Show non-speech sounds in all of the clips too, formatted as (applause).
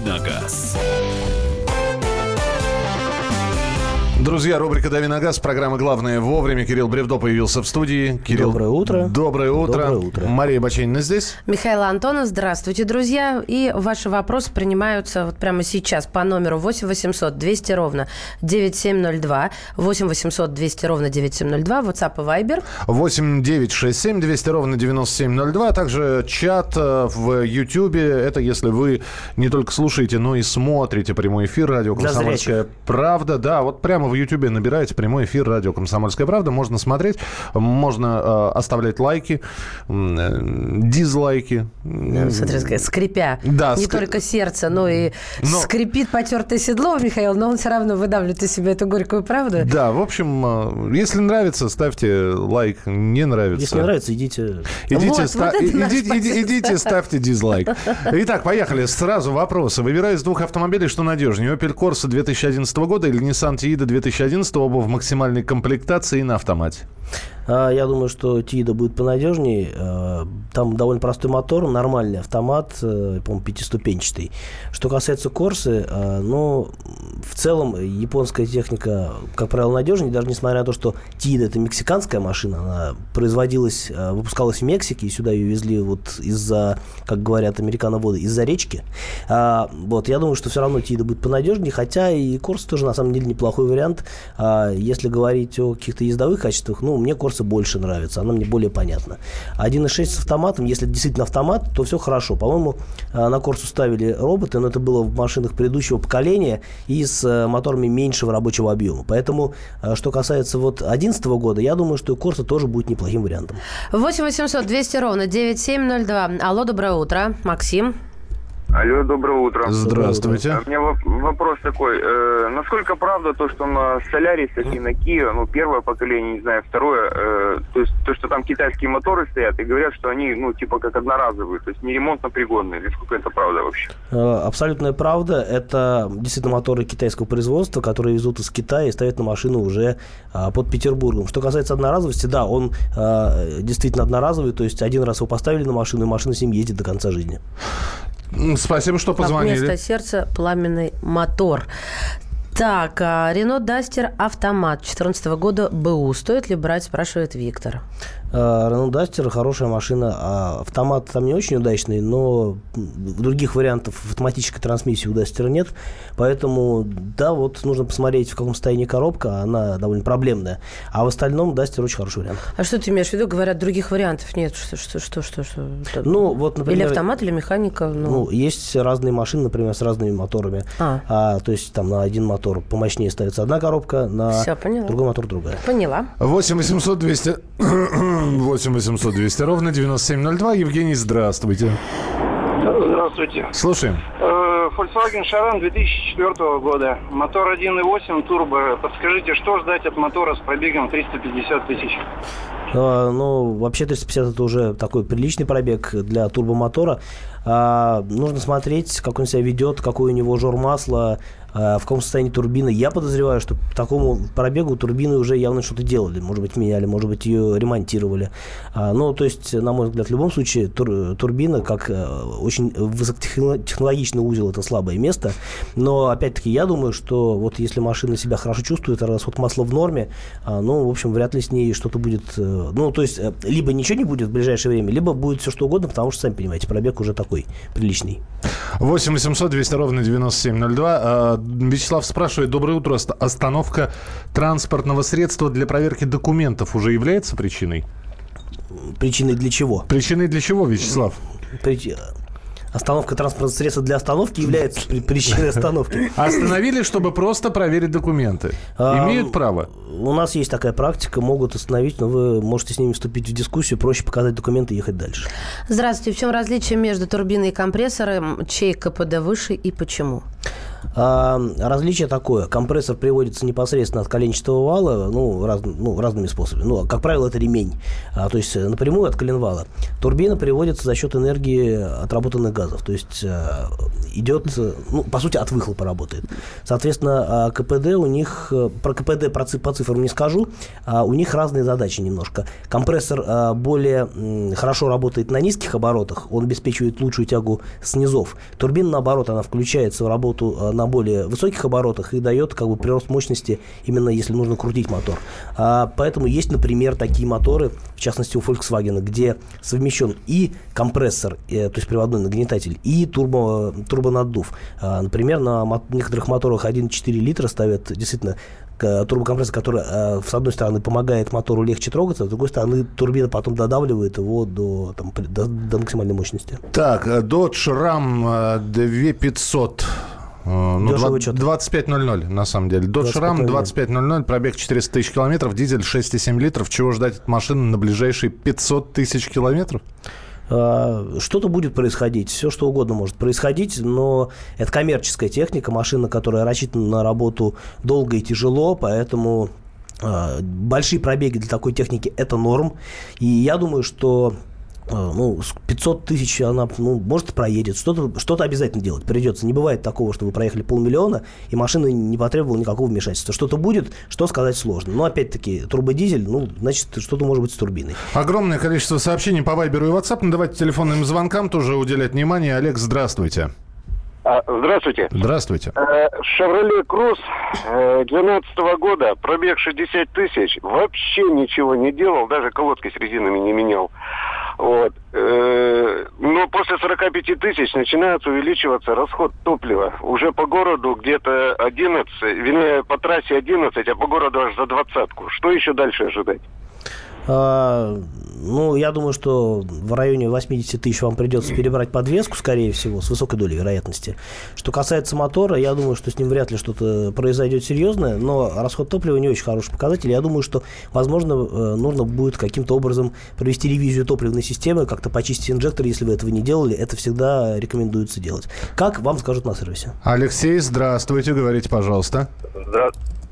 «Давиногаз». Друзья, рубрика «Дави на газ», программа «Главное вовремя». Кирилл Бревдо появился в студии. Кирилл, Доброе утро. Доброе утро. Доброе утро. Мария Баченина здесь. Михаил Антонов, здравствуйте, друзья. И ваши вопросы принимаются вот прямо сейчас по номеру 8 800 200 ровно 9702, 8 800 200 ровно 9702, WhatsApp и Viber. 8 9 6 7 200 ровно 9702. А также чат э, в Ютьюбе. Это если вы не только слушаете, но и смотрите прямой эфир радио «Комсомольская правда». Да, вот прямо в Ютьюбе набираете прямой эфир радио «Комсомольская правда». Можно смотреть, можно э, оставлять лайки, э, дизлайки. Ну, Смотри, скрипя. Да, Не ск- только сердце, но и Но- скрипит потертое седло, Михаил, но он все равно выдавливает из себя эту горькую правду. Да, в общем, э, если нравится, ставьте лайк. Не нравится. Если не нравится, идите. Идите, Вот, ста- вот идите, иди- позиция. идите, ставьте дизлайк. (laughs) Итак, поехали. Сразу вопросы. Выбираю из двух автомобилей, что надежнее. Opel Corsa 2011 года или Nissan Tiida 2011 оба в максимальной комплектации и на автомате. А, Я думаю, что Тида будет понадежнее. А, Там довольно простой мотор, нормальный автомат, э, по-моему, пятиступенчатый. Что касается Корсы, а, ну, в целом японская техника, как правило, надежнее, даже несмотря на то, что Тида это мексиканская машина, она производилась, а, выпускалась в Мексике, и сюда ее везли вот из-за, как говорят американоводы, из-за речки. А, Вот, я думаю, что все равно Тида будет понадежнее, хотя и Корс тоже на самом деле неплохой вариант. Если говорить о каких-то ездовых качествах, ну, мне Корса больше нравится, она мне более понятна. 1.6 с автоматом, если действительно автомат, то все хорошо. По-моему, а, на Корсу ставили роботы, но это было в машинах предыдущего поколения и с э, моторами меньшего рабочего объема. Поэтому, а, что касается вот 2011 года, я думаю, что Корса тоже будет неплохим вариантом. 8 800 200 ровно 9702. Алло, доброе утро. Максим. Алло, доброе утро. Здравствуйте. А У меня воп- вопрос такой. э, насколько правда то, что на Солярисах и на Kia, ну, первое поколение, не знаю, второе, э, то есть то, что там китайские моторы стоят, и говорят, что они, ну, типа как одноразовые, то есть не ремонтно пригодные. Насколько это правда вообще? Э, Абсолютная правда. Это действительно моторы китайского производства, которые везут из Китая и ставят на машину уже а, под Петербургом. Что касается одноразовости, да, он а, действительно одноразовый, то есть один раз его поставили на машину, и машина с ним ездит до конца жизни. Спасибо, что Как позвонили. вместо сердца пламенный мотор. Так, а, Рено Дастер автомат 2014 года БУ. Стоит ли брать, спрашивает Виктор. Renault Duster хорошая машина, а автомат там не очень удачный, но других вариантов автоматической трансмиссии у Duster нет, поэтому, да, вот нужно посмотреть, в каком состоянии коробка, она довольно проблемная, а в остальном Duster очень хороший вариант. А что ты имеешь в виду? Говорят, других вариантов нет. Что, что, что, что? что? Ну, вот, например... Или автомат, или механика. Ну, Ну, есть разные машины, например, с разными моторами. А. то есть там на один мотор помощнее ставится одна коробка, на поняла. другой мотор другая. Поняла. 8 800 200 8 800 200 ровно 9702. Евгений, здравствуйте. Здравствуйте. Слушаем. Э, Volkswagen Charan 2004 года. Мотор 1.8 турбо. Подскажите, что ждать от мотора с пробегом 350 тысяч? А, Ну, вообще 350 это уже такой приличный пробег для турбомотора. А, нужно смотреть, как он себя ведет, какой у него жор масла, в каком состоянии турбина. Я подозреваю, что по такому пробегу турбины уже явно что-то делали. Может быть, меняли, может быть, ее ремонтировали. А, ну, то есть, на мой взгляд, в любом случае, тур- турбина, как э, очень высокотехнологичный узел, это слабое место. Но, опять-таки, я думаю, что вот если машина себя хорошо чувствует, расход масла в норме, а, ну, в общем, вряд ли с ней что-то будет... э, ну, то есть, э, либо ничего не будет в ближайшее время, либо будет все что угодно, потому что, сами понимаете, пробег уже такой приличный. 8 800 200 ровно 9702. А, Вячеслав спрашивает. Доброе утро. Ост- Остановка транспортного средства для проверки документов уже является причиной? Причиной для чего? Причиной для чего, Вячеслав? Прич- Остановка транспортного средства для остановки является при- причиной остановки. Остановили, чтобы просто проверить документы. А, Имеют право? У нас есть такая практика, могут остановить, но вы можете с ними вступить в дискуссию, проще показать документы и ехать дальше. Здравствуйте. В чем различие между турбиной и компрессором? Чей КПД выше и почему? А, различие такое. Компрессор приводится непосредственно от коленчатого вала, ну, раз, ну разными способами. Ну, как правило, это ремень. А, то есть напрямую от коленвала. Турбина приводится за счет энергии отработанных газов. То есть а, идет, ну, по сути, от выхлопа работает. Соответственно, а, КПД у них, про КПД по цифрам не скажу, а у них разные задачи немножко. Компрессор а, более хорошо работает на низких оборотах, он обеспечивает лучшую тягу снизов. Турбина, наоборот, она включается в работу а, на более высоких оборотах и дает как бы прирост мощности, именно если нужно крутить мотор. А, поэтому есть, например, такие моторы, в частности у Volkswagen, где совмещен и компрессор, э, то есть приводной нагнетатель, и турбо, турбонаддув. А, например, на некоторых моторах 1,4 литра ставят действительно турбокомпрессор, который э, с одной стороны помогает мотору легче трогаться, с другой стороны турбина потом додавливает его до, там, до, до максимальной мощности. Так, э, Dodge Ram 2500 ну, 25.00 на самом деле. Dodge Ram 25.00, пробег 400 тысяч километров, дизель 6,7 литров. Чего ждать от машины на ближайшие 500 тысяч километров? А, что-то будет происходить, все что угодно может происходить, но это коммерческая техника, машина, которая рассчитана на работу долго и тяжело, поэтому а, большие пробеги для такой техники это норм. И я думаю, что ну, 500 тысяч она, ну, может, проедет. Что-то что обязательно делать придется. Не бывает такого, что вы проехали полмиллиона, и машина не потребовала никакого вмешательства. Что-то будет, что сказать сложно. Но, опять-таки, турбодизель, ну, значит, что-то может быть с турбиной. Огромное количество сообщений по Вайберу и WhatsApp. Ну, давайте телефонным звонкам тоже уделять внимание. Олег, здравствуйте. А, здравствуйте. Здравствуйте. Шевроле Круз 12 года, пробег 60 тысяч, вообще ничего не делал, даже колодки с резинами не менял. Вот. Э, но после 45 тысяч начинает увеличиваться расход топлива. Уже по городу где-то 11, вернее, по трассе 11, а по городу аж за двадцатку. Что еще дальше ожидать? Ну, я думаю, что в районе 80 тысяч вам придется перебрать подвеску, скорее всего, с высокой долей вероятности. Что касается мотора, я думаю, что с ним вряд ли что-то произойдет серьезное, но расход топлива не очень хороший показатель. Я думаю, что, возможно, э, нужно будет каким-то образом провести ревизию топливной системы, как-то почистить инжектор, если вы этого не делали. Это всегда рекомендуется делать. Как вам скажут на сервисе. Алексей, здравствуйте, говорите, пожалуйста.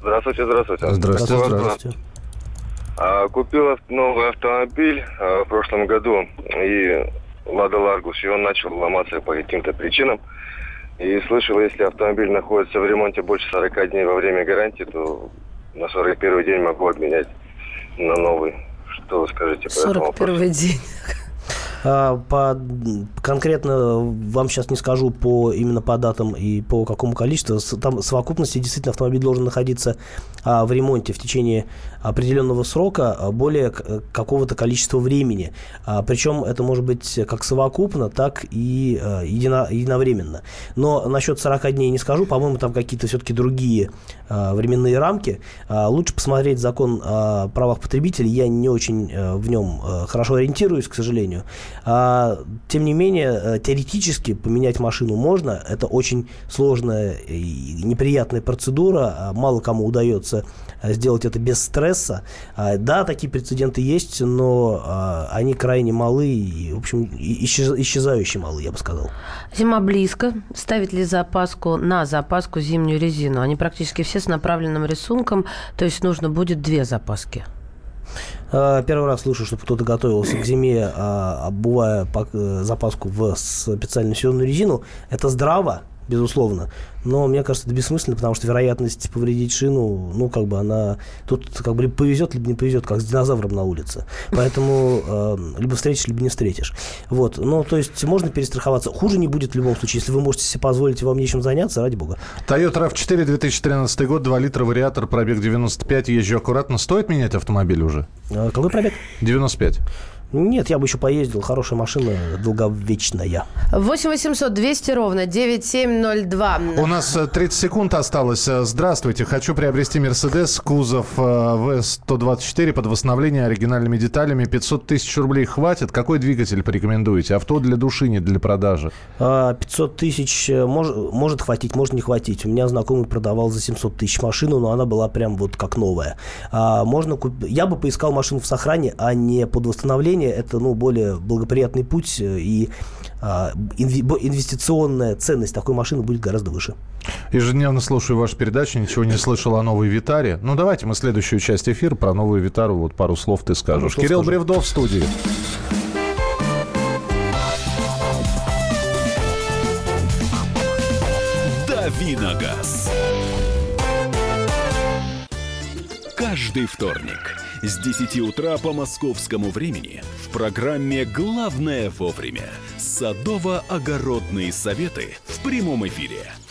Здравствуйте, здравствуйте. Здравствуйте, здравствуйте. А, купил новый автомобиль а, в прошлом году, и Лада Ларгус, и он начал ломаться по каким-то причинам. И слышал, если автомобиль находится в ремонте больше 40 дней во время гарантии, то на 41 день могу обменять на новый. Что вы скажете по 41 день. А, по, конкретно вам сейчас не скажу по именно по датам и по какому количеству. Там совокупности действительно автомобиль должен находиться а, в ремонте в течение определенного срока а, более какого-то количества времени. Причем это может быть как совокупно, так и едино, единовременно. Но насчет 40 дней не скажу. По-моему, там какие-то все-таки другие временные рамки. Лучше посмотреть закон о правах потребителей. Я не очень в нем хорошо ориентируюсь, к сожалению. А, тем не менее, э, теоретически поменять машину можно. Это очень сложная и неприятная процедура. Мало кому удается э, сделать это без стресса. Да, такие прецеденты есть, но они крайне малы и, в общем, исчезающие малы, я бы сказал. Зима близко. Ставить ли запаску на запаску зимнюю резину? Они практически все с направленным рисунком, то есть нужно будет две запаски. А, первый раз слышу, что кто-то готовился к зиме, а, обувая э, запаску в специальную сезонную резину. Это здраво, безусловно. Но мне кажется, это бессмысленно, потому что вероятность повредить шину, ну, как бы она... Тут как бы либо повезет, либо не повезет, как с динозавром на улице. Поэтому (laughs) э, либо встретишь, либо не встретишь. Вот. Ну, то есть можно перестраховаться. Хуже не будет в любом случае. Если вы можете себе позволить, вам нечем заняться, ради бога. Toyota RAV4 2013 год, 2 литра, вариатор, пробег 95, езжу аккуратно. Стоит менять автомобиль уже? А, какой пробег? 95. Нет, я бы еще поездил. Хорошая машина, долговечная. 8 800 200 ровно 9702. У нас 30 э, секунд осталось. Э, здравствуйте. Хочу приобрести Мерседес, кузов э, В124 под восстановление оригинальными деталями. 500 тысяч рублей хватит. Какой двигатель порекомендуете? Авто для души, не для продажи. 500 а, тысяч мож, может хватить, может не хватить. У меня знакомый продавал за 700 тысяч машину, но она была прям вот как новая. А, можно куп... Я бы поискал машину в сохране, а не под восстановление это ну, более благоприятный путь, и а, инвестиционная ценность такой машины будет гораздо выше. Ежедневно слушаю вашу передачу, ничего не слышал о новой Витаре. Ну, давайте мы следующую часть эфира про новую Витару, вот пару слов ты скажешь. Ну, Кирилл скажу? Бревдов в студии. Давиногаз. Каждый вторник с 10 утра по московскому времени в программе «Главное вовремя» садово-огородные советы в прямом эфире –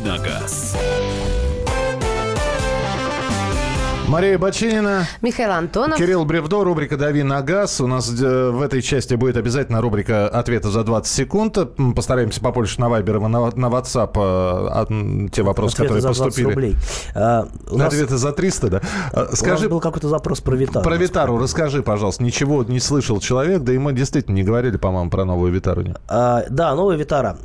Давиногаз. Мария Бочинина. Михаил Антонов. Кирилл Бревдо, рубрика «Дави на газ». У нас э, в этой части будет обязательно рубрика «Ответы за 20 секунд». Постараемся побольше на Вайбер и на, на WhatsApp э, те вопросы, Ответы которые за поступили. рублей. А, нас... Ответы за 300, да? А, скажи, у нас был какой-то запрос про Витару. Про Витару расскажи, пожалуйста. Ничего не слышал человек, да и мы действительно не говорили, по-моему, про новую Витару. А, да, новая Витара.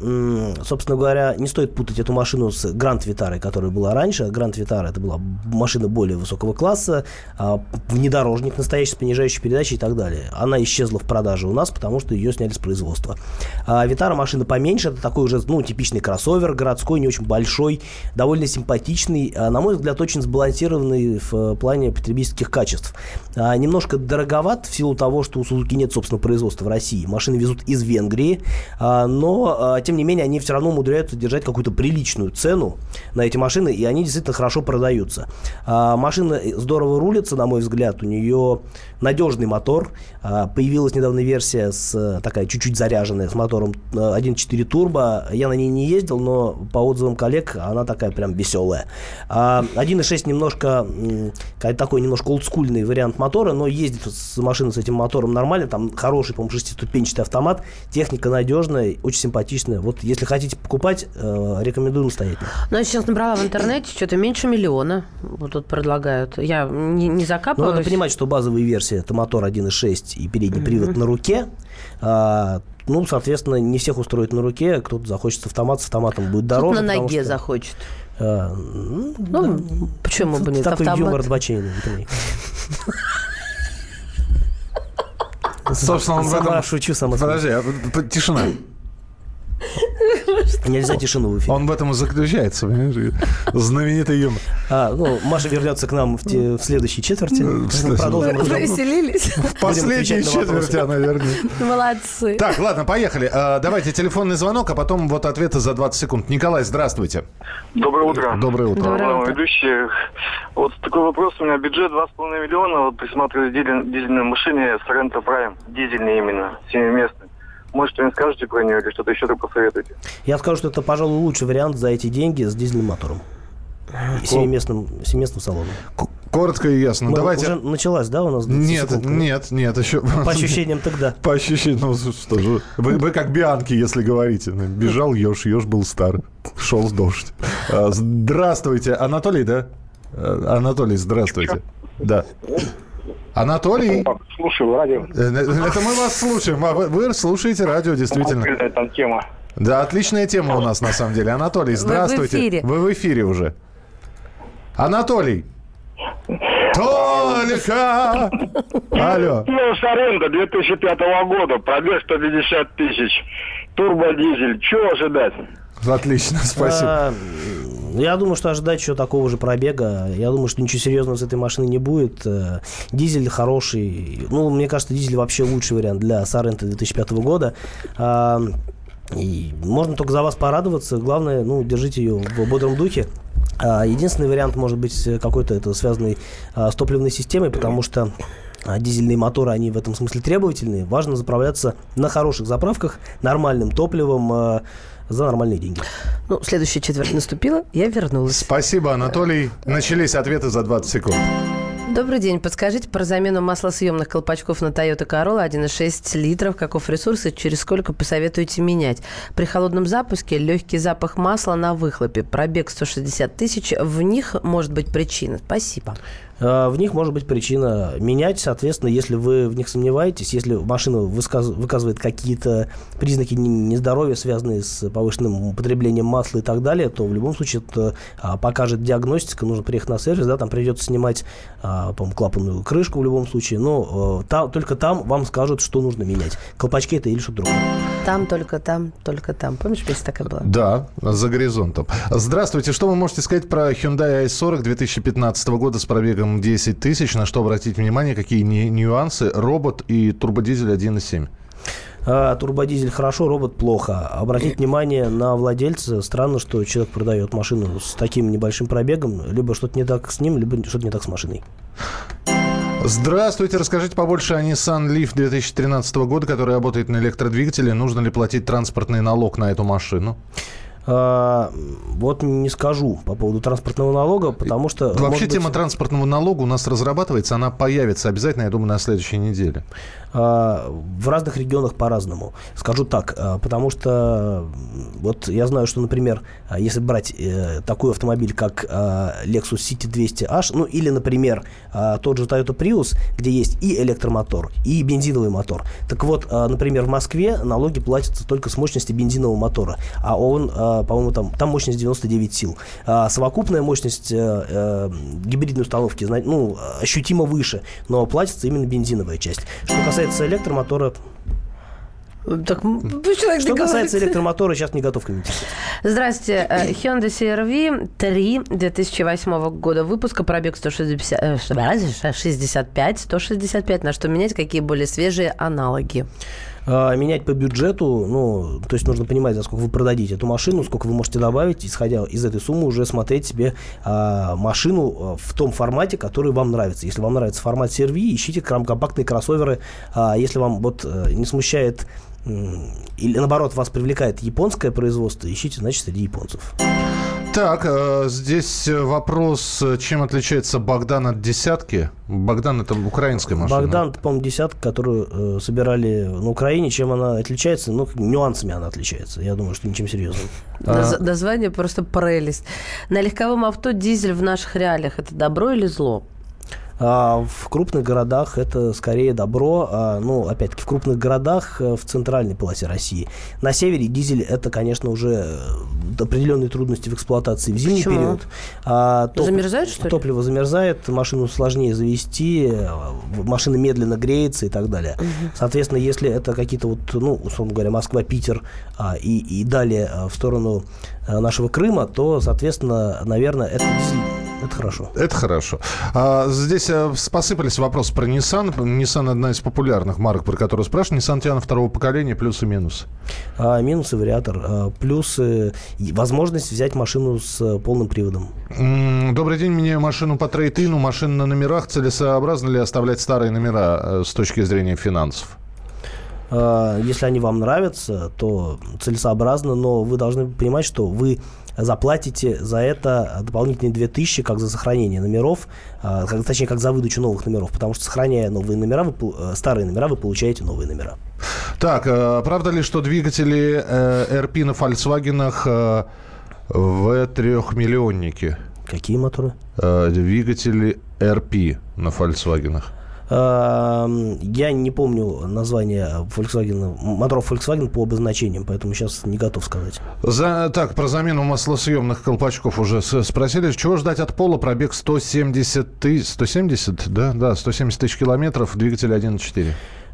Собственно говоря, не стоит путать эту машину с Гранд Витарой, которая была раньше. Гранд Витара это была машина более высокого первого класса, а, внедорожник настоящий с понижающей передачей и так далее. Она исчезла в продаже у нас, потому что ее сняли с производства. А Витара машина поменьше, это такой уже ну, типичный кроссовер, городской, не очень большой, довольно симпатичный, а, на мой взгляд, очень сбалансированный в плане потребительских качеств. Немножко дороговат в силу того, что у Сузуки нет, собственно, производства в России. Машины везут из Венгрии, но, тем не менее, они все равно умудряются держать какую-то приличную цену на эти машины, и они действительно хорошо продаются. Машина здорово рулится, на мой взгляд. У нее надежный мотор. А, появилась недавно версия с такая чуть-чуть заряженная, с мотором 1.4 турбо. Я на ней не ездил, но по отзывам коллег она такая прям веселая. 1.6 а, немножко такой немножко олдскульный вариант мотора, но ездит машиной с этим мотором нормально. Там хороший, по-моему, шестиступенчатый автомат. Техника надежная, очень симпатичная. Вот если хотите покупать, э, рекомендую настоятельно. Ну, я сейчас набрала в интернете, что-то меньше миллиона. Вот тут предлагают. Я не, не закапываюсь. Но надо понимать, что базовые версии это мотор 1.6 и передний привод mm-hmm. на руке. А, ну, соответственно, не всех устроит на руке. Кто-то захочет автомат, с автоматом будет дороже. Кто на ноге что... захочет. А, ну, ну да. почему бы нет? Такой автомат. юмор Баченина. Собственно, он в этом... шучу, сама Подожди, а, тишина. Нельзя тишину в эфире. Он в этом и заключается, понимаешь? Знаменитый юмор. А, ну, Маша вернется к нам в, те, в следующей четверти. Продолжим разговор. Веселились. В последней четверти она вернется. Молодцы. Так, ладно, поехали. А, давайте телефонный звонок, а потом вот ответы за 20 секунд. Николай, здравствуйте. Доброе утро. Доброе утро. Доброе утро. Ведущий, вот такой вопрос. У меня бюджет 2,5 миллиона. Вот присматриваю дизельной машине Sorento Prime. Дизельный именно, семиместный. Может, что-нибудь скажете про нее или что-то еще так посоветуете? Я скажу, что это, пожалуй, лучший вариант за эти деньги с дизельным мотором. И семиместным, семиместным салоном. Коротко и ясно. Мы Давайте... Уже началась, да, у нас? Нет, нет, нет, еще... По ощущениям тогда. (laughs) По ощущениям, ну что же, вы, вы как Бианки, если говорите. Бежал еж, еж был стар, шел с дождь. А, здравствуйте, Анатолий, да? А, Анатолий, здравствуйте. Да. Анатолий? Слушаю радио. Э, э, это мы вас слушаем. А вы слушаете радио, действительно. Там тема. Да, отличная тема у нас на самом деле. Анатолий, здравствуйте. Вы в эфире. Вы в эфире уже. Анатолий. Только! Алло. Ну, Соренто 2005 года, пробег 150 тысяч, турбодизель. Чего ожидать? Отлично, спасибо. А, я думаю, что ожидать еще такого же пробега. Я думаю, что ничего серьезного с этой машины не будет. Э, дизель хороший. Ну, мне кажется, дизель вообще лучший вариант для Сорента 2005 года. А, и можно только за вас порадоваться. Главное, ну, держите ее в бодром духе. А, единственный вариант может быть какой-то это связанный а, с топливной системой, потому что дизельные моторы, они в этом смысле требовательные. Важно заправляться на хороших заправках, нормальным топливом, за нормальные деньги. Ну, следующая четверть наступила, я вернулась. Спасибо, Анатолий. Начались ответы за 20 секунд. Добрый день. Подскажите про замену маслосъемных колпачков на Toyota Corolla 1,6 литров. Каков ресурс и через сколько посоветуете менять? При холодном запуске легкий запах масла на выхлопе. Пробег 160 тысяч. В них может быть причина. Спасибо. Э, в них может быть причина менять, соответственно, если вы в них сомневаетесь, если машина выказывает какие-то признаки нездоровья, связанные с повышенным употреблением масла и так далее, то в любом случае это а, покажет диагностика, нужно приехать на сервис, да, там придется снимать, а, по клапанную крышку в любом случае, но э, там, только там вам скажут, что нужно менять. Колпачки это или что-то другое. Там, только там, только там. Помнишь, песня такая была? Да, за горизонтом. Здравствуйте, что вы можете сказать про Hyundai i40 2015 года с пробегом минимум 10 тысяч. На что обратить внимание, какие нюансы? Робот и турбодизель 1.7. А, турбодизель хорошо, робот плохо. Обратить внимание на владельца. Странно, что человек продает машину с таким небольшим пробегом. Либо что-то не так с ним, либо что-то не так с машиной. Здравствуйте, расскажите побольше о Nissan Leaf 2013 года, который работает на электродвигателе. Нужно ли платить транспортный налог на эту машину? А, вот не скажу по поводу транспортного налога, потому что... Вообще тема быть... транспортного налога у нас разрабатывается, она появится обязательно, я думаю, на следующей неделе. А, в разных регионах по-разному. Скажу так, а, потому что вот я знаю, что, например, а, если брать э, такой автомобиль, как Lexus City 200H, ну или, например, тот же Toyota Prius, где есть и электромотор, и бензиновый мотор. Так вот, например, в Москве налоги платятся только с мощности бензинового мотора, а он, по-моему, там, там мощность 99 сил. Совокупная мощность э, э, гибридной установки, ну, ощутимо выше, но платится именно бензиновая часть. Что касается касается электромотора, так, Что касается электромотора, сейчас не готов комментировать. Здравствуйте. Э, Hyundai CR-V 3 2008 года выпуска, пробег 165, 165, 165. На что менять? Какие более свежие аналоги? А, менять по бюджету, ну, то есть нужно понимать, за сколько вы продадите эту машину, сколько вы можете добавить, исходя из этой суммы уже смотреть себе а, машину а, в том формате, который вам нравится. Если вам нравится формат CR-V, ищите компактные кроссоверы. А, если вам вот э, не смущает или наоборот вас привлекает японское производство, ищите, значит, среди японцев. Так, э, здесь вопрос, чем отличается Богдан от десятки? Богдан это украинская машина. Богдан, по-моему, десятка, которую э, собирали на Украине. Чем она отличается? Ну, нюансами она отличается. Я думаю, что ничем серьезным. Доз- а... Название просто прелесть. На легковом авто дизель в наших реалиях это добро или зло? А в крупных городах это скорее добро. А, ну, опять-таки, в крупных городах э, в центральной полосе России. На севере дизель это, конечно, уже э, определенные трудности в эксплуатации в зимний Почему? период. А, топ... Замерзает, что ли? Топливо замерзает, машину сложнее завести, э, машина медленно греется и так далее. Угу. Соответственно, если это какие-то вот, ну, условно говоря, Москва-Питер а, и, и далее а, в сторону а, нашего Крыма, то, соответственно, наверное, это дизель это хорошо. Это хорошо. А, здесь а, посыпались вопросы про Nissan. Nissan одна из популярных марок, про которую спрашивают. Nissan Tiana второго поколения, плюсы и минусы. А, минусы вариатор. А, плюсы возможность взять машину с полным приводом. Добрый день, меняю машину по трейд-ину. Машина на номерах. Целесообразно ли оставлять старые номера э, с точки зрения финансов? А, если они вам нравятся, то целесообразно, но вы должны понимать, что вы заплатите за это дополнительные 2000, как за сохранение номеров, а, точнее, как за выдачу новых номеров, потому что, сохраняя новые номера, вы, э, старые номера, вы получаете новые номера. Так, э, правда ли, что двигатели RP э, на Volkswagen в трехмиллионнике? Какие моторы? Двигатели RP на Volkswagen. Эм, я не помню название Volkswagen, моторов Volkswagen по обозначениям, поэтому сейчас не готов сказать. За, так, про замену маслосъемных колпачков уже спросили. Чего ждать от пола? Пробег 170 тысяч, 170, да? Да, 170 тысяч километров, двигатель 1.4.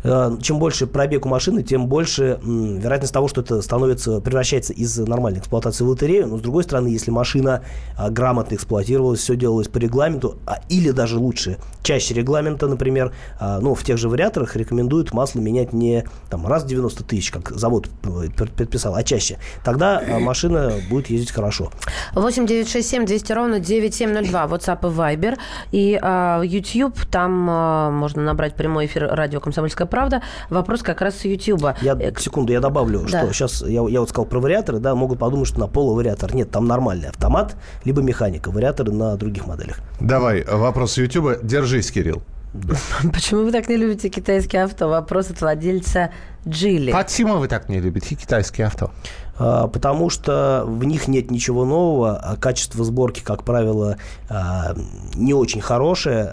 Э, чем больше пробег у машины, тем больше вероятность того, что это становится, превращается из нормальной эксплуатации в лотерею. Но, с другой стороны, если машина а, грамотно эксплуатировалась, все делалось по регламенту, а, или даже лучше, чаще регламента, например, а, ну, в тех же вариаторах рекомендуют масло менять не там, раз в 90 тысяч, как завод э, предписал, а чаще. Тогда машина будет ездить хорошо. 8 9 6 7 200 ровно 9702, WhatsApp и Viber. И э, YouTube, там э, можно набрать прямой эфир радио «Комсомольская правда» правда. Вопрос как раз с YouTube. Я, э, секунду, я добавлю, да. что сейчас я, я вот сказал про вариаторы, да, могут подумать, что на полувариатор. Нет, там нормальный автомат, либо механика. Вариаторы на других моделях. Давай, вопрос с YouTube. Держись, Кирилл. (laughs) Почему вы так не любите китайские авто? Вопрос от владельца Джили. Почему вы так не любите китайские авто? А, потому что в них нет ничего нового, а качество сборки, как правило, а, не очень хорошее.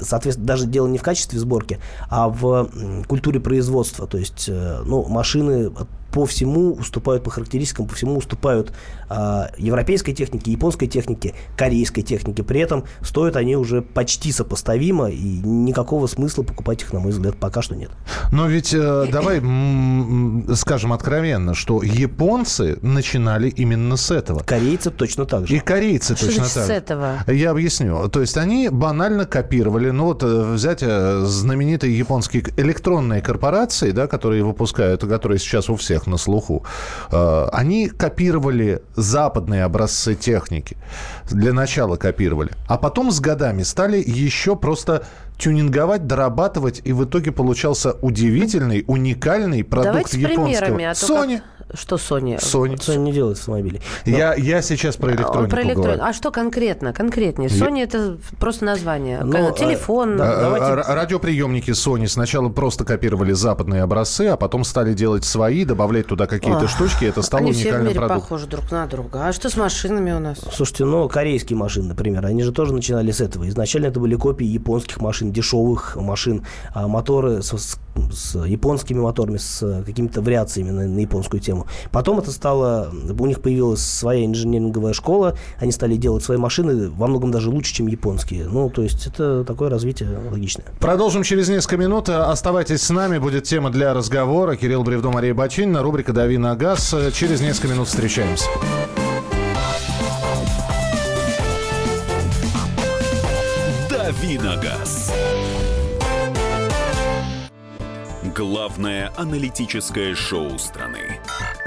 Соответственно, даже дело не в качестве сборки, а в культуре производства. То есть, э, ну, машины по всему уступают, по характеристикам, по всему уступают э, европейской технике, японской технике, корейской технике. При этом стоят они уже почти сопоставимо, и никакого смысла покупать их, на мой взгляд, пока что нет. Но ведь э, давай скажем откровенно, что японцы начинали именно с этого. Корейцы точно так же. И корейцы что точно так же. с этого? Я объясню. То есть они банально копировали, ну вот э, взять э, знаменитые японские электронные корпорации, да, которые выпускают, которые сейчас у всех всех на слуху, э, они копировали западные образцы техники. Для начала копировали. А потом с годами стали еще просто тюнинговать, дорабатывать, и в итоге получался удивительный, уникальный продукт Давайте японского. Примерами, а Sony. Как... Что Sony? Sony. Sony не делает автомобили. Но... Я, я сейчас про электронику про электрон... говорю. А что конкретно? Конкретнее. Sony я... это просто название. Но, Телефон. А, да, давайте... Радиоприемники Sony сначала просто копировали западные образцы, а потом стали делать свои, добавлять туда какие-то Ох, штучки. Это стало они уникальным все в мире похожи друг на друга. А что с машинами у нас? Слушайте, ну, корейские машины, например, они же тоже начинали с этого. Изначально это были копии японских машин, дешевых машин, а моторы с, с японскими моторами, с какими-то вариациями на, на японскую тему. Потом это стало... У них появилась своя инженеринговая школа, они стали делать свои машины во многом даже лучше, чем японские. Ну, то есть это такое развитие логичное. Продолжим через несколько минут. Оставайтесь с нами, будет тема для разговора. Кирилл Бревдо, Мария Бачинина, рубрика «Дави на газ». Через несколько минут встречаемся. «Дави на газ». Главное аналитическое шоу страны.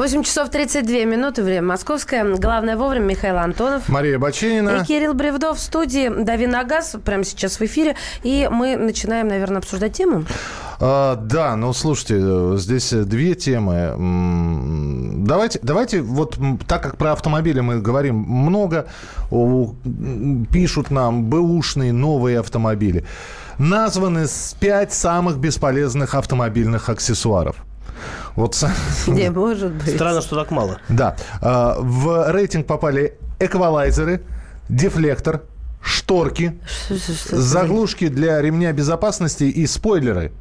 8 часов 32 минуты, время московское. Главное вовремя Михаил Антонов. Мария Баченина. И Кирилл Бревдов в студии. Дави на газ прямо сейчас в эфире. И мы начинаем, наверное, обсуждать тему. А, да, ну слушайте, здесь две темы. Давайте, давайте, вот так как про автомобили мы говорим много, пишут нам бэушные новые автомобили. Названы пять самых бесполезных автомобильных аксессуаров. Вот. (laughs) Не (laughs) может быть. Странно, что так мало. Да. А, в рейтинг попали эквалайзеры, дефлектор, шторки, заглушки для ремня безопасности и спойлеры.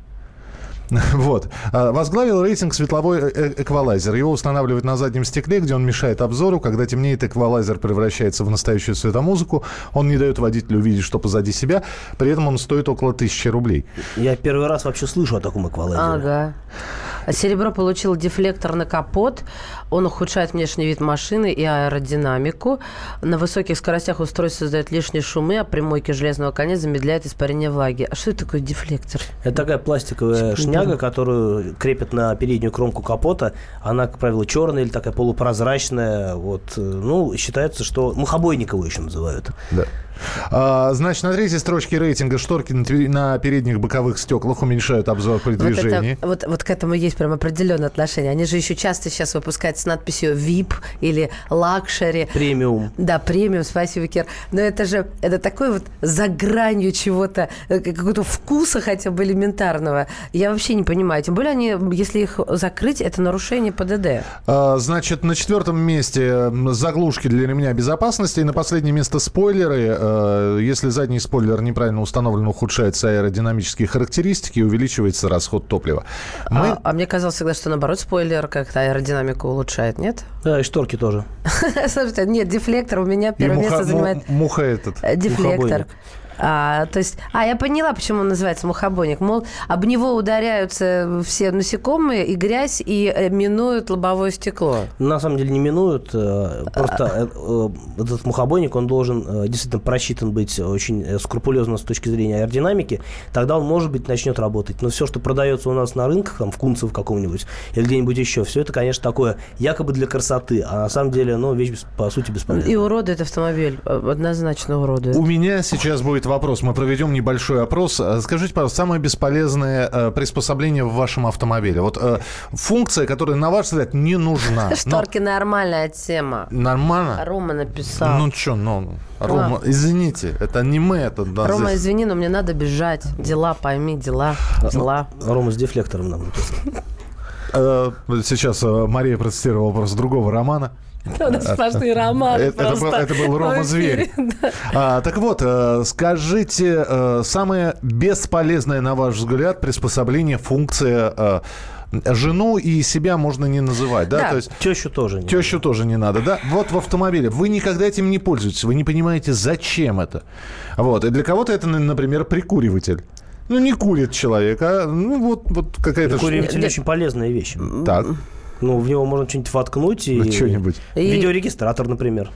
(laughs) Вот. А, возглавил рейтинг светловой э, э, эквалайзер. Его устанавливают на заднем стекле, где он мешает обзору. Когда темнеет, эквалайзер превращается в настоящую светомузыку. Он не дает водителю увидеть, что позади себя. При этом он стоит около тысячи рублей. Я первый раз вообще слышу о таком эквалайзере. Ага. А серебро получил дефлектор на капот. Он ухудшает внешний вид машины и аэродинамику. На высоких скоростях устройство создает лишние шумы, а при мойке железного коня замедляет испарение влаги. А что это такое дефлектор? Это такая пластиковая шняга, которую крепят на переднюю кромку капота. Она, как правило, черная или такая полупрозрачная. Вот. Ну, считается, что мухобойниковую еще называют. Да. А, значит, на третьей строчке рейтинга шторки на, передних боковых стеклах уменьшают обзор при движении. Вот, это, вот, вот к этому есть прям определенное отношение. Они же еще часто сейчас выпускают с надписью VIP или Luxury. Премиум. Да, премиум, спасибо, Кир. Но это же, это такой вот за гранью чего-то, э, какого-то вкуса хотя бы элементарного. Я вообще не понимаю. Тем более, они, если их закрыть, это нарушение ПДД. А, значит, на четвертом месте заглушки для ремня безопасности. И на последнее место спойлеры э, если задний спойлер неправильно установлен, ухудшаются аэродинамические характеристики и увеличивается расход топлива. Мы... А, а мне казалось всегда, что наоборот спойлер как-то аэродинамику улучшает, нет? Да, и шторки тоже. (laughs) Слушайте, нет, дефлектор у меня первое место занимает... Муха этот. Дефлектор. А, то есть, а я поняла, почему он называется мухобойник. Мол, об него ударяются все насекомые и грязь, и э, минуют лобовое стекло. На самом деле не минуют. Э, просто а... этот мухобойник, он должен действительно просчитан быть очень скрупулезно с точки зрения аэродинамики. Тогда он, может быть, начнет работать. Но все, что продается у нас на рынках, там, в Кунцево каком-нибудь, или где-нибудь еще, все это, конечно, такое якобы для красоты, а на самом деле, ну, вещь, по сути, бесполезная. И уродует автомобиль. Однозначно уродует. У меня сейчас будет вопрос. Мы проведем небольшой опрос. Э, скажите, пожалуйста, самое бесполезное э, приспособление в вашем автомобиле? Вот э, функция, которая, на ваш взгляд, не нужна. (laughs) Шторки но... нормальная тема. Нормально? Рома написал. Ну что, ну, Рома, а. извините, это не мы, это... Да, Рома, здесь... извини, но мне надо бежать. Дела, пойми, дела, дела. Рома с дефлектором нам написал. Сейчас Мария процитировала вопрос другого романа. Нас сплошные романы это, это, был, это был Рома Зверь. А, так вот, э, скажите, э, самое бесполезное, на ваш взгляд, приспособление, функция э, жену и себя можно не называть, да? да. То есть тещу тоже не тещу надо. тоже не надо, да? Вот в автомобиле вы никогда этим не пользуетесь, вы не понимаете, зачем это. Вот и для кого-то это, например, прикуриватель. Ну, не курит человек, а ну, вот, вот какая-то... Прикуриватель очень полезная вещь. Так. Ну, в него можно что-нибудь воткнуть. И... Ну, что-нибудь. Видеорегистратор, например.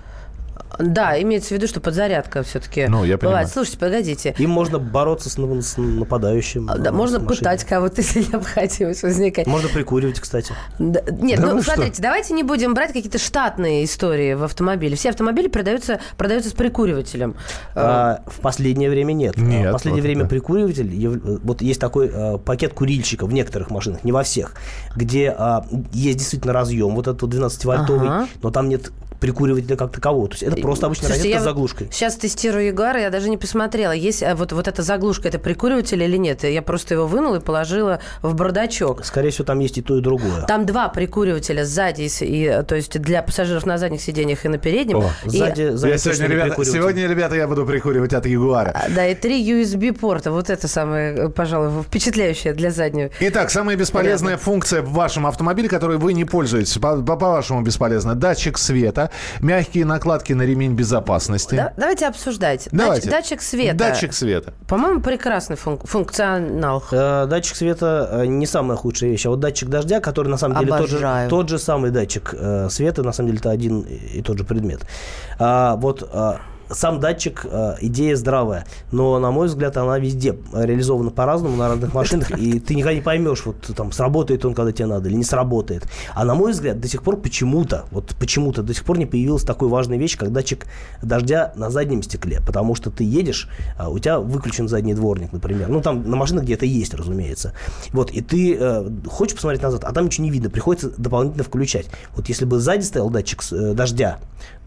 Да, имеется в виду, что подзарядка все-таки ну, я бывает. Слушайте, погодите. Им можно бороться с, с нападающим. Да, можно пытать кого-то, (laughs) если необходимость возникает. Можно прикуривать, кстати. Да, нет, да ну, смотрите, что? давайте не будем брать какие-то штатные истории в автомобиле. Все автомобили продаются, продаются с прикуривателем. А, в последнее время нет. нет в последнее вот время да. прикуриватель, вот есть такой а, пакет курильщика в некоторых машинах, не во всех, где а, есть действительно разъем, вот этот 12-вольтовый, ага. но там нет прикуривателя как такового. То есть это просто обычная Слушайте, розетка с заглушкой. Сейчас тестирую Ягуар, я даже не посмотрела, есть э, вот, вот эта заглушка, это прикуриватель или нет. Я просто его вынула и положила в бардачок. Скорее всего, там есть и то, и другое. Там два прикуривателя сзади, и, то есть для пассажиров на задних сиденьях и на переднем. О, и... сзади, сзади я сегодня, ребята, сегодня, ребята, я буду прикуривать от Ягуара. А, да, и три USB-порта. Вот это самое, пожалуй, впечатляющее для заднего. Итак, самая бесполезная Рядом. функция в вашем автомобиле, которой вы не пользуетесь, по-вашему по, по бесполезно. Датчик света, мягкие накладки на ремень безопасности. Да, давайте обсуждать. Давайте. Датчик света. Датчик света. По-моему, прекрасный функ- функционал. Э, датчик света э, не самая худшая вещь. А вот датчик дождя, который на самом деле тот же, тот же самый датчик э, света, на самом деле это один и тот же предмет. А, вот а, сам датчик э, идея здравая, но, на мой взгляд, она везде реализована по-разному на разных машинах, и ты никогда не поймешь, вот там сработает он, когда тебе надо, или не сработает. А на мой взгляд, до сих пор почему-то, вот почему-то до сих пор не появилась такой важной вещь, как датчик дождя на заднем стекле, потому что ты едешь, а у тебя выключен задний дворник, например. Ну, там на машинах где-то есть, разумеется. Вот, и ты э, хочешь посмотреть назад, а там ничего не видно, приходится дополнительно включать. Вот если бы сзади стоял датчик э, дождя,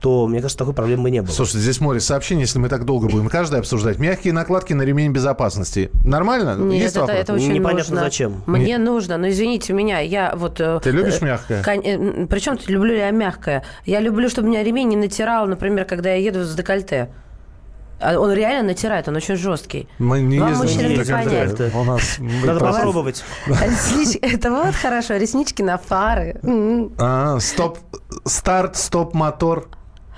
то, мне кажется, такой проблемы бы не было. Слушайте, здесь море сообщений, если мы так долго будем каждый обсуждать. Мягкие накладки на ремень безопасности. Нормально? Нет, Есть это, это очень Непонятно нужно. зачем. Мне Нет. нужно, но извините меня, я вот... Э, ты любишь мягкое? Кон... Э, Причем люблю я мягкое? Я люблю, чтобы меня ремень не натирал, например, когда я еду с декольте. А он реально натирает, он очень жесткий. Мы не Вам ездим не понять. У нас Надо попробовать. Это вот хорошо. Реснички на фары. А, стоп, старт, стоп, мотор.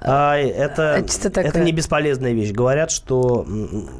А, это, это не бесполезная вещь. Говорят, что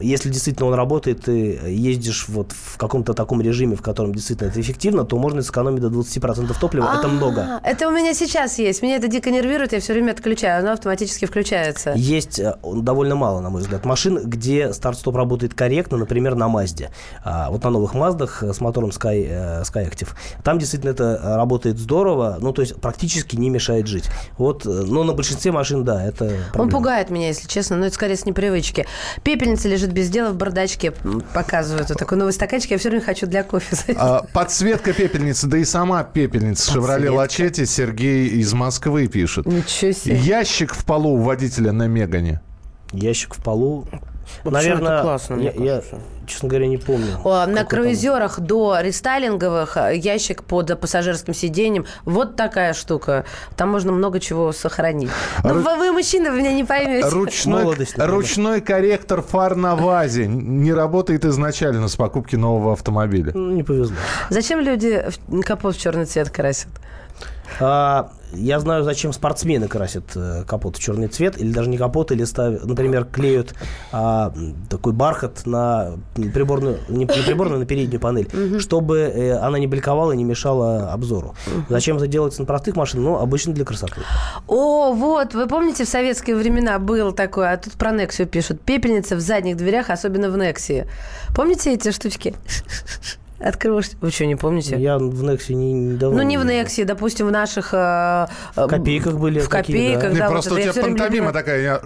если действительно он работает, ты ездишь вот в каком-то таком режиме, в котором действительно это эффективно, то можно сэкономить до 20% топлива. Это а, много. Это у меня сейчас есть. Меня это дико нервирует, я все время отключаю. Оно автоматически включается. Есть э, довольно мало, на мой взгляд, машин, где старт-стоп работает корректно, например, на Мазде. А, вот на новых Маздах с мотором Sky, э, Sky Active. Там действительно это работает здорово, ну, то есть практически не мешает жить. Вот, э, но на большинстве машин, да, это проблема. Он пугает меня, если честно, но это скорее с непривычки. Пепельница лежит без дела в бардачке, показывают вот такой новый стаканчик, я все время хочу для кофе. А, подсветка пепельницы, да и сама пепельница «Шевроле Лачетти» Сергей из Москвы пишет. Ничего себе. Ящик в полу у водителя на Мегане. Ящик в полу. Вот Наверное, классно, я, я, честно говоря, не помню. О, на круизерах там... до рестайлинговых э, ящик под пассажирским сиденьем. Вот такая штука. Там можно много чего сохранить. Ну, Ру... вы, вы, мужчина, вы меня не поймете. Ручной, Молодость, ручной корректор фар на вазе не работает изначально с покупки нового автомобиля. Ну, не повезло. Зачем люди капот в черный цвет красят? А, я знаю, зачем спортсмены красят э, капот в черный цвет, или даже не капот, или ставят, например, клеют а, такой бархат на приборную, не на приборную, на переднюю панель, чтобы э, она не бликовала и не мешала обзору. Зачем это делается на простых машинах? Ну, обычно для красоты. О, вот, вы помните, в советские времена был такой, а тут про Нексию пишут, пепельница в задних дверях, особенно в Нексии. Помните эти штучки? Открываешь... Вы что, не помните? Я в Нексе не, не давно. Ну, не в Нексе, допустим, в наших... Э, в копейках были. В копейках, да. да просто вот у тебя пантомима такая. Я...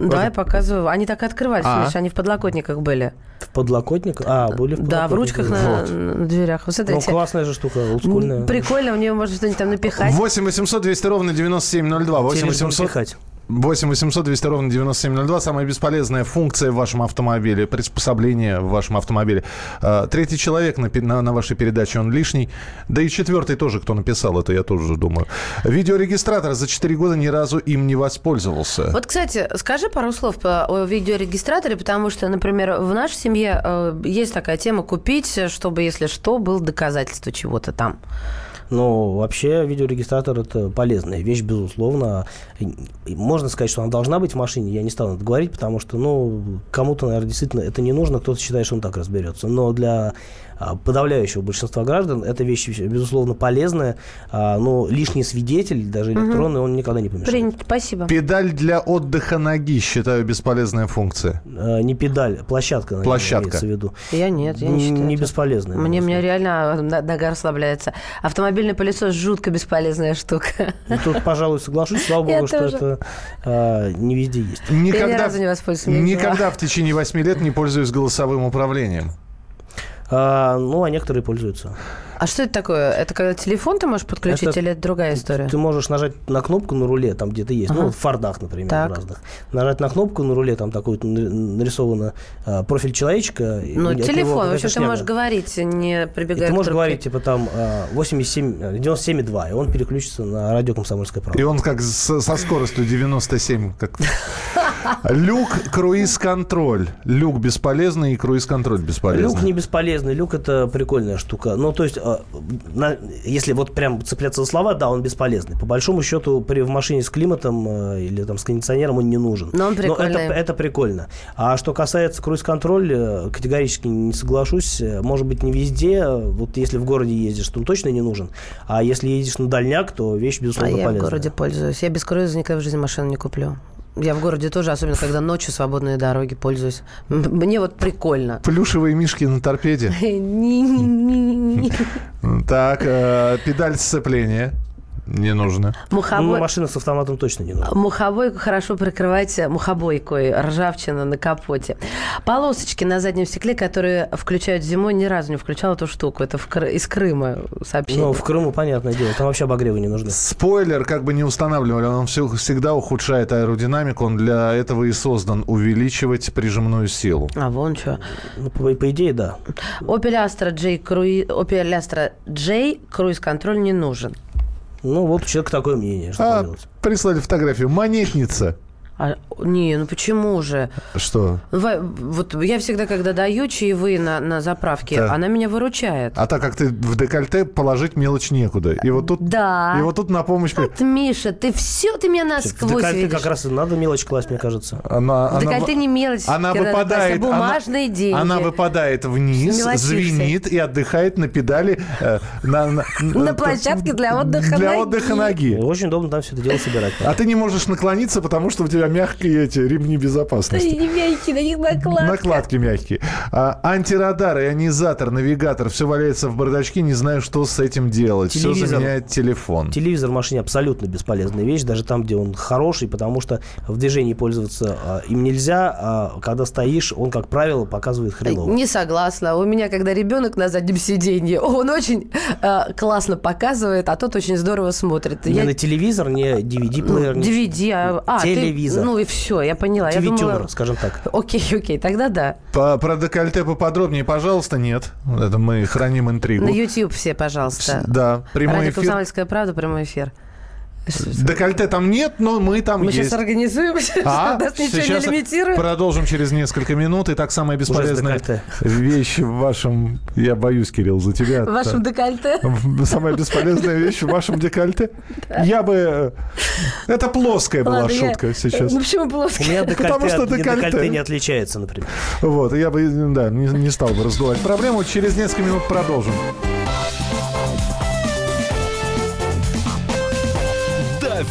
Да, я показываю. Они так открывались, а. они в подлокотниках были. В подлокотниках? А, были в Да, в ручках на, вот. на дверях. Вот ну, классная же штука, олдскульная. Прикольно, в нее можно что-нибудь там напихать. 8 800 200 ровно 9702. 8 800... 8 800 200 ровно 9702. Самая бесполезная функция в вашем автомобиле, приспособление в вашем автомобиле. А, третий человек на, на, на вашей передаче, он лишний. Да и четвертый тоже, кто написал это, я тоже думаю. Видеорегистратор за 4 года ни разу им не воспользовался. Вот, кстати, скажи пару слов о видеорегистраторе, потому что, например, в нашей семье э, есть такая тема купить, чтобы, если что, было доказательство чего-то там. Но вообще видеорегистратор это полезная вещь, безусловно. Можно сказать, что она должна быть в машине, я не стану это говорить, потому что, ну, кому-то, наверное, действительно это не нужно, кто-то считает, что он так разберется. Но для подавляющего большинства граждан эта вещь, безусловно, полезная, а, но лишний свидетель, даже электронный, угу. он никогда не помешает. Принято, спасибо. Педаль для отдыха ноги, считаю, бесполезная функция. А, не педаль, площадка, наверное, площадка. в виду. Я нет, я не, считаю. Не бесполезная. Мне, мне реально нога расслабляется. Автомобильный пылесос жутко бесполезная штука. Ну, тут, пожалуй, соглашусь, слава богу, что это а, не везде есть. Никогда, я ни разу не воспользуюсь. Никогда в течение восьми лет не пользуюсь голосовым управлением. А, ну, а некоторые пользуются. А что это такое? Это когда телефон ты можешь подключить это, или это другая история? Ты можешь нажать на кнопку на руле, там где-то есть, ну, ага. ну, в фардах, например, так. разных. Нажать на кнопку на руле, там такой нарисовано а, профиль человечка. Ну, телефон, в общем, ты можешь говорить, не прибегая и Ты можешь говорить, типа, там, 87, 97,2, и он переключится на радио «Комсомольская правда». И он как со скоростью 97, как... (laughs) Люк, круиз-контроль. Люк бесполезный и круиз-контроль бесполезный. Люк не бесполезный, люк это прикольная штука. Ну, то есть а, на, если вот прям цепляться за слова, да, он бесполезный. По большому счету, при, в машине с климатом э, или там с кондиционером он не нужен. Но он прикольный. Но это, это прикольно. А что касается круиз-контроль, э, категорически не соглашусь. Может быть, не везде. Вот если в городе ездишь, то он точно не нужен. А если едешь на дальняк, то вещь, безусловно, а я полезная. в городе пользуюсь. Я без круиза никогда в жизни машину не куплю. Я в городе тоже, особенно когда ночью свободные дороги пользуюсь. Мне вот прикольно. Плюшевые мишки на торпеде. (laughs) Так, э, педаль сцепления. Не нужно. Мухобой... Ну, машина с автоматом точно не нужна. Мухобойку хорошо прикрывать мухобойкой, ржавчина на капоте. Полосочки на заднем стекле, которые включают зимой, ни разу не включал эту штуку. Это в из Крыма сообщение. Ну, в Крыму, понятное дело, там вообще обогревы не нужны. Спойлер, как бы не устанавливали, он все, всегда ухудшает аэродинамику, он для этого и создан, увеличивать прижимную силу. А вон что. Ну, по, по идее, да. Opel Astra J, Cruise, Opel Astra J круиз-контроль не нужен. Ну, вот человек такое мнение. Что а, прислали фотографию. Монетница. А, не, ну почему же? Что? Вот я всегда, когда даю чаевые на, на заправке, да. она меня выручает. А так как ты в декольте положить мелочь некуда. И вот тут, да. и вот тут на помощь... Вот, Миша, ты все, ты меня насквозь В декольте видишь. как раз и надо мелочь класть, мне кажется. Она, в декольте она, не мелочь. Она выпадает. Класть, а бумажные она, деньги. Она выпадает вниз, звенит и отдыхает на педали. Э, на, на, на площадке для отдыха Для отдыха ноги. Очень удобно там все это дело собирать. А ты не можешь наклониться, потому что у тебя мягкие эти ремни безопасности. Они не мягкие, на них накладка. Накладки мягкие. А, антирадар, ионизатор, навигатор, все валяется в бардачке, не знаю, что с этим делать. Телевизор, все заменяет телефон. Телевизор в машине абсолютно бесполезная вещь, даже там, где он хороший, потому что в движении пользоваться а, им нельзя, а когда стоишь, он, как правило, показывает хреново. Не согласна. У меня, когда ребенок на заднем сиденье, он очень а, классно показывает, а тот очень здорово смотрит. Не Я... на телевизор, не DVD-плеер. DVD, а, а телевизор. Телевизор. Ну и все, я поняла. TV я думала... скажем так. Окей, окей, тогда да. По, про декольте поподробнее, пожалуйста, нет. Это мы храним интригу. На YouTube все, пожалуйста. Да, прямой Радио эфир. «Комсомольская правда», прямой эфир. Декольте там нет, но мы там мы есть. сейчас организуем, а? (laughs) нас ничего сейчас не лимитирует. Продолжим через несколько минут. Итак, самая бесполезная вещь в вашем... Я боюсь, Кирилл, за тебя. В вашем декольте? Самая бесполезная вещь в вашем декольте? Я бы... Это плоская была шутка сейчас. Ну почему плоская? У меня декольте не отличается, например. Вот, я бы, да, не стал бы раздувать проблему. Через несколько минут продолжим.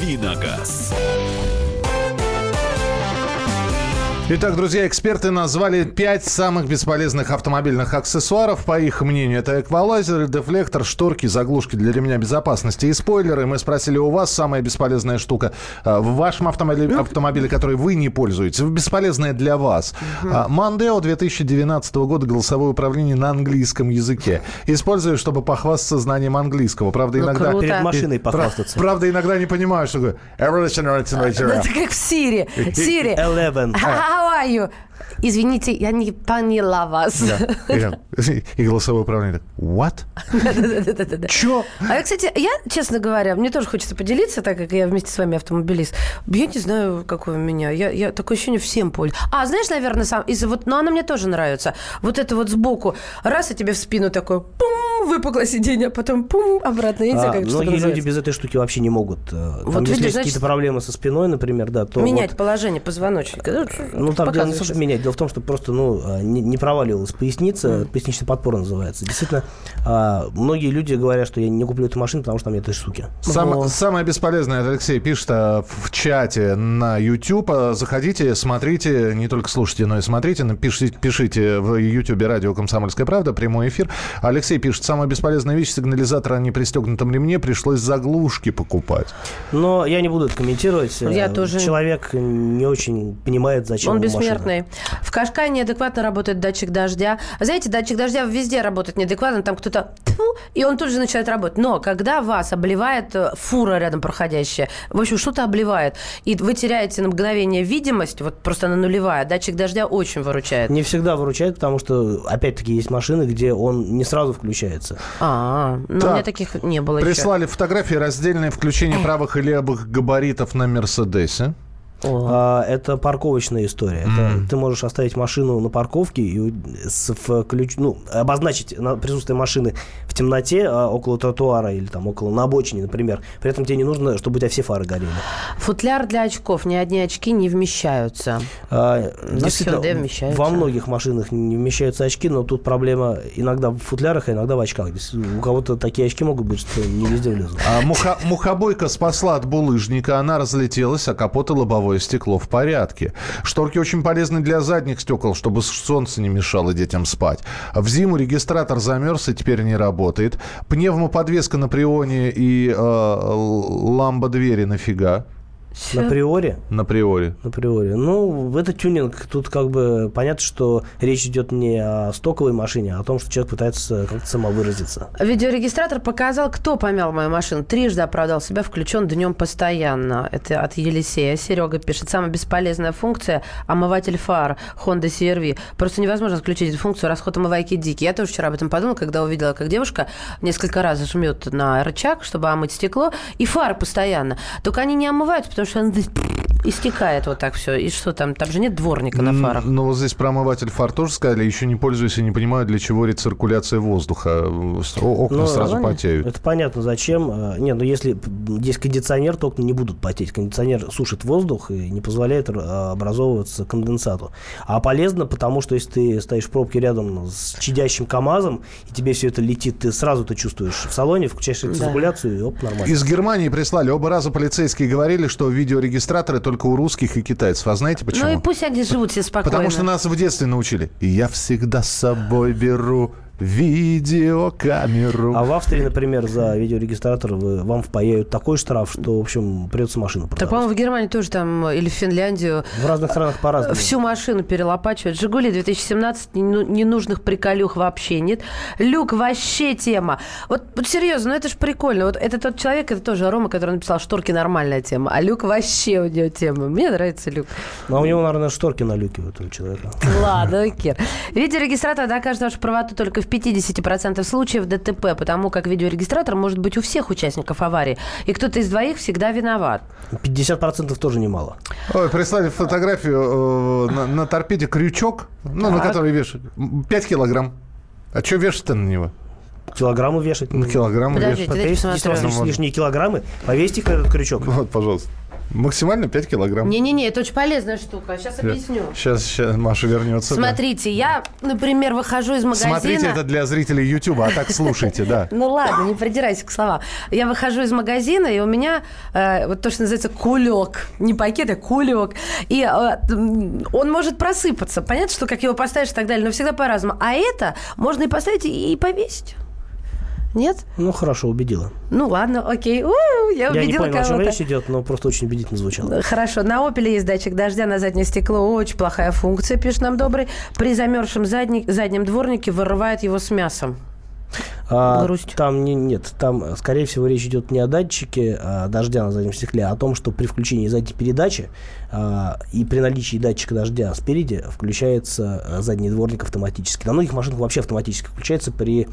Давиногаз. Итак, друзья, эксперты назвали пять самых бесполезных автомобильных аксессуаров. По их мнению, это эквалайзеры, дефлектор, шторки, заглушки для ремня безопасности и спойлеры. Мы спросили у вас самая бесполезная штука в вашем автомобиле, автомобиле который вы не пользуетесь, бесполезная для вас. Мандео 2019 года голосовое управление на английском языке. Использую, чтобы похвастаться знанием английского. Правда, ну, иногда... Круто. Перед машиной похвастаться. Правда, иногда не понимаю, что такое. Это как в Сири. Сири. Eleven. How are you? Извините, я не поняла вас. Да. И голосовое управление. What? Да-да-да. Чё? А я, кстати, я, честно говоря, мне тоже хочется поделиться, так как я вместе с вами автомобилист. Я не знаю, какой у меня. Я, я такое ощущение всем пользуюсь. А, знаешь, наверное, сам, из вот, но она мне тоже нравится. Вот это вот сбоку. Раз, и тебе в спину такой, пум, выпукло сиденье, а потом пум, обратно. Я не знаю, а, как многие люди без этой штуки вообще не могут. Там, вот если видишь, есть значит, какие-то проблемы со спиной, например, да, то Менять вот, положение позвоночника. Ну, там не то, чтобы менять. Дело в том, что просто ну, не, не проваливалась поясница, mm. поясничный подпор называется. Действительно, а, многие люди говорят, что я не куплю эту машину, потому что там нет этой штуки. Сам, Но... Самое бесполезное, Алексей пишет а, в чате на YouTube. А, заходите, смотрите, не только слушайте, но и смотрите. Напишите, пишите в YouTube радио «Комсомольская правда», прямой эфир. Алексей пишет, самая бесполезная вещь, сигнализатор о непристегнутом ремне, пришлось заглушки покупать. Но я не буду это комментировать. Я тоже... Человек не очень понимает, зачем Он бессмертный. Машина. В Кашкане неадекватно работает датчик дождя. Знаете, датчик дождя везде работает неадекватно, там кто-то и он тут же начинает работать. Но когда вас обливает э, фура рядом проходящая, в общем, что-то обливает, и вы теряете на мгновение видимость, вот просто на нулевая, датчик дождя очень выручает. Не всегда выручает, потому что, опять-таки, есть машины, где он не сразу включается. А, ну у меня таких не было Прислали еще. фотографии раздельное включение (clears throat) правых и левых габаритов на Мерседесе. А, это парковочная история. Mm. Это, ты можешь оставить машину на парковке и с, в ключ, ну, обозначить присутствие машины в темноте а, около тротуара или там около на обочине, например. При этом тебе не нужно, чтобы у тебя все фары горели. Футляр для очков. Ни одни очки не вмещаются. А, действительно, вмещаются. во многих машинах не вмещаются очки, но тут проблема иногда в футлярах, а иногда в очках. Здесь у кого-то такие очки могут быть, что не везде влезут. А муха, мухобойка спасла от булыжника, она разлетелась, а капот и лобовое стекло в порядке. Шторки очень полезны для задних стекол, чтобы солнце не мешало детям спать. В зиму регистратор замерз и теперь не работает. Пневмоподвеска на прионе и э, ламба двери нафига? На приоре? На приоре. На приоре. Ну, это тюнинг. Тут как бы понятно, что речь идет не о стоковой машине, а о том, что человек пытается как-то самовыразиться. Видеорегистратор показал, кто помял мою машину. Трижды оправдал себя, включен днем постоянно. Это от Елисея. Серега пишет. Самая бесполезная функция – омыватель фар Honda CR-V. Просто невозможно отключить эту функцию, расход омывайки дикий. Я тоже вчера об этом подумала, когда увидела, как девушка несколько раз жмет на рычаг, чтобы омыть стекло, и фары постоянно. Только они не омываются, потому что она истекает вот так все. И что там? Там же нет дворника на фарах. Ну, вот здесь промыватель фар тоже сказали, еще не пользуюсь и не понимаю, для чего рециркуляция воздуха. Окна ну, сразу ну, потеют. Это понятно, зачем. А, не, ну если здесь кондиционер, то окна не будут потеть. Кондиционер сушит воздух и не позволяет образовываться конденсату. А полезно, потому что если ты стоишь в пробке рядом с чадящим КАМАЗом, и тебе все это летит, ты сразу это чувствуешь в салоне, включаешь рециркуляцию, да. и оп, нормально. Из Германии прислали. Оба раза полицейские говорили, что видеорегистраторы только у русских и китайцев. А знаете почему? Ну и пусть они живут все спокойно. Потому что нас в детстве научили. Я всегда с собой беру видеокамеру. А в Австрии, например, за видеорегистратор вы, вам впаяют такой штраф, что, в общем, придется машину продавать. Так, по-моему, в Германии тоже там, или в Финляндию. В разных странах по-разному. Всю машину перелопачивают. «Жигули» 2017, ну, ненужных приколюх вообще нет. Люк вообще тема. Вот, вот серьезно, ну это же прикольно. Вот это тот человек, это тоже Рома, который написал, шторки нормальная тема, а люк вообще у него тема. Мне нравится люк. Ну, а у него, наверное, шторки на люке у этого человека. Ладно, Кир. Видеорегистратор докажет вашу правоту только в 50% случаев ДТП, потому как видеорегистратор может быть у всех участников аварии. И кто-то из двоих всегда виноват. 50% тоже немало. Ой, прислали фотографию э, на, на торпеде крючок, ну, на который вешают. 5 килограмм. А что вешать-то на него? Килограммы вешать. Ну, килограммы вешать. Если у вас лишние килограммы, повесьте этот крючок. Вот, пожалуйста. Максимально 5 килограмм. Не-не-не, это очень полезная штука. Сейчас объясню. Сейчас, сейчас Маша вернется. Смотрите, да. я, например, выхожу из магазина... Смотрите, это для зрителей YouTube, а так слушайте, да. (laughs) Ну ладно, не придирайся к словам. Я выхожу из магазина, и у меня э, вот то, что называется кулек. Не пакет, а кулек. И э, он может просыпаться. Понятно, что как его поставишь и так далее, но всегда по-разному. А это можно и поставить и повесить. Нет? Ну, хорошо, убедила. Ну, ладно, окей. У-у, я, я убедила не понял, кого-то. о чем речь идет, но просто очень убедительно звучало. Хорошо. На Opel есть датчик дождя на заднее стекло. Очень плохая функция, пишет нам Добрый. При замерзшем задни... заднем дворнике вырывает его с мясом. А, там не, нет, там, скорее всего, речь идет не о датчике а, дождя на заднем стекле, а о том, что при включении задней передачи и при наличии датчика дождя спереди включается а, задний дворник автоматически. На многих машинах вообще автоматически включается при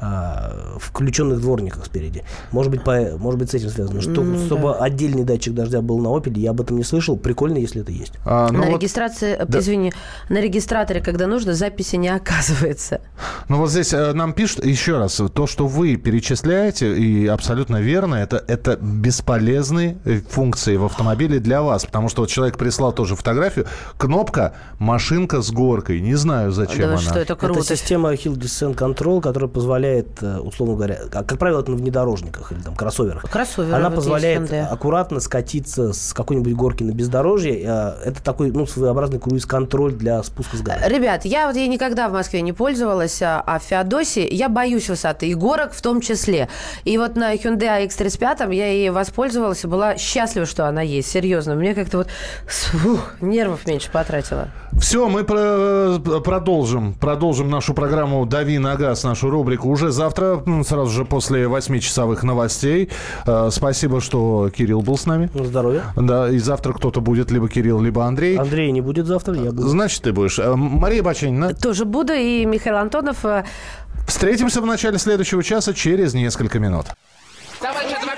а, включенных дворниках спереди. Может быть, по, может быть, с этим связано. Что, mm, чтобы да. отдельный датчик дождя был на Opel, я об этом не слышал. Прикольно, если это есть. А, ну на вот, регистрации, э, да. извини, на регистраторе, когда нужно, записи не оказывается. Ну вот здесь э, нам пишут еще раз, то, что вы перечисляете, и абсолютно верно, это, это бесполезные э, функции в автомобиле для вас. Потому что вот человек прислал тоже фотографию. Кнопка «машинка с горкой». Не знаю, зачем да, она. Что это круто. Это система Hill Descent Control, которая позволяет, э, условно говоря, как правило, это на внедорожниках или там кроссоверах. Кроссоверы Она позволяет аккуратно скатиться с какой-нибудь горки на бездорожье. Э, это такой, ну, своеобразный круиз-контроль для спуска с горы. Ребят, я вот я никогда в Москве не пользовалась, а, а в Феодосии я боюсь высоты, и горок в том числе. И вот на Hyundai X35 я ей воспользовалась и была счастлива, что она есть. Серьезно. Мне как-то вот Фух, нервов меньше потратила. Все, мы про продолжим. Продолжим нашу программу «Дави на газ», нашу рубрику уже завтра, сразу же после 8-часовых новостей. Э, спасибо, что Кирилл был с нами. Здоровья. Да, и завтра кто-то будет, либо Кирилл, либо Андрей. Андрей не будет завтра, я буду. Значит, ты будешь. Э, Мария Баченина. Тоже буду, и Михаил Антонов. Э, Встретимся в начале следующего часа через несколько минут. Товарищ!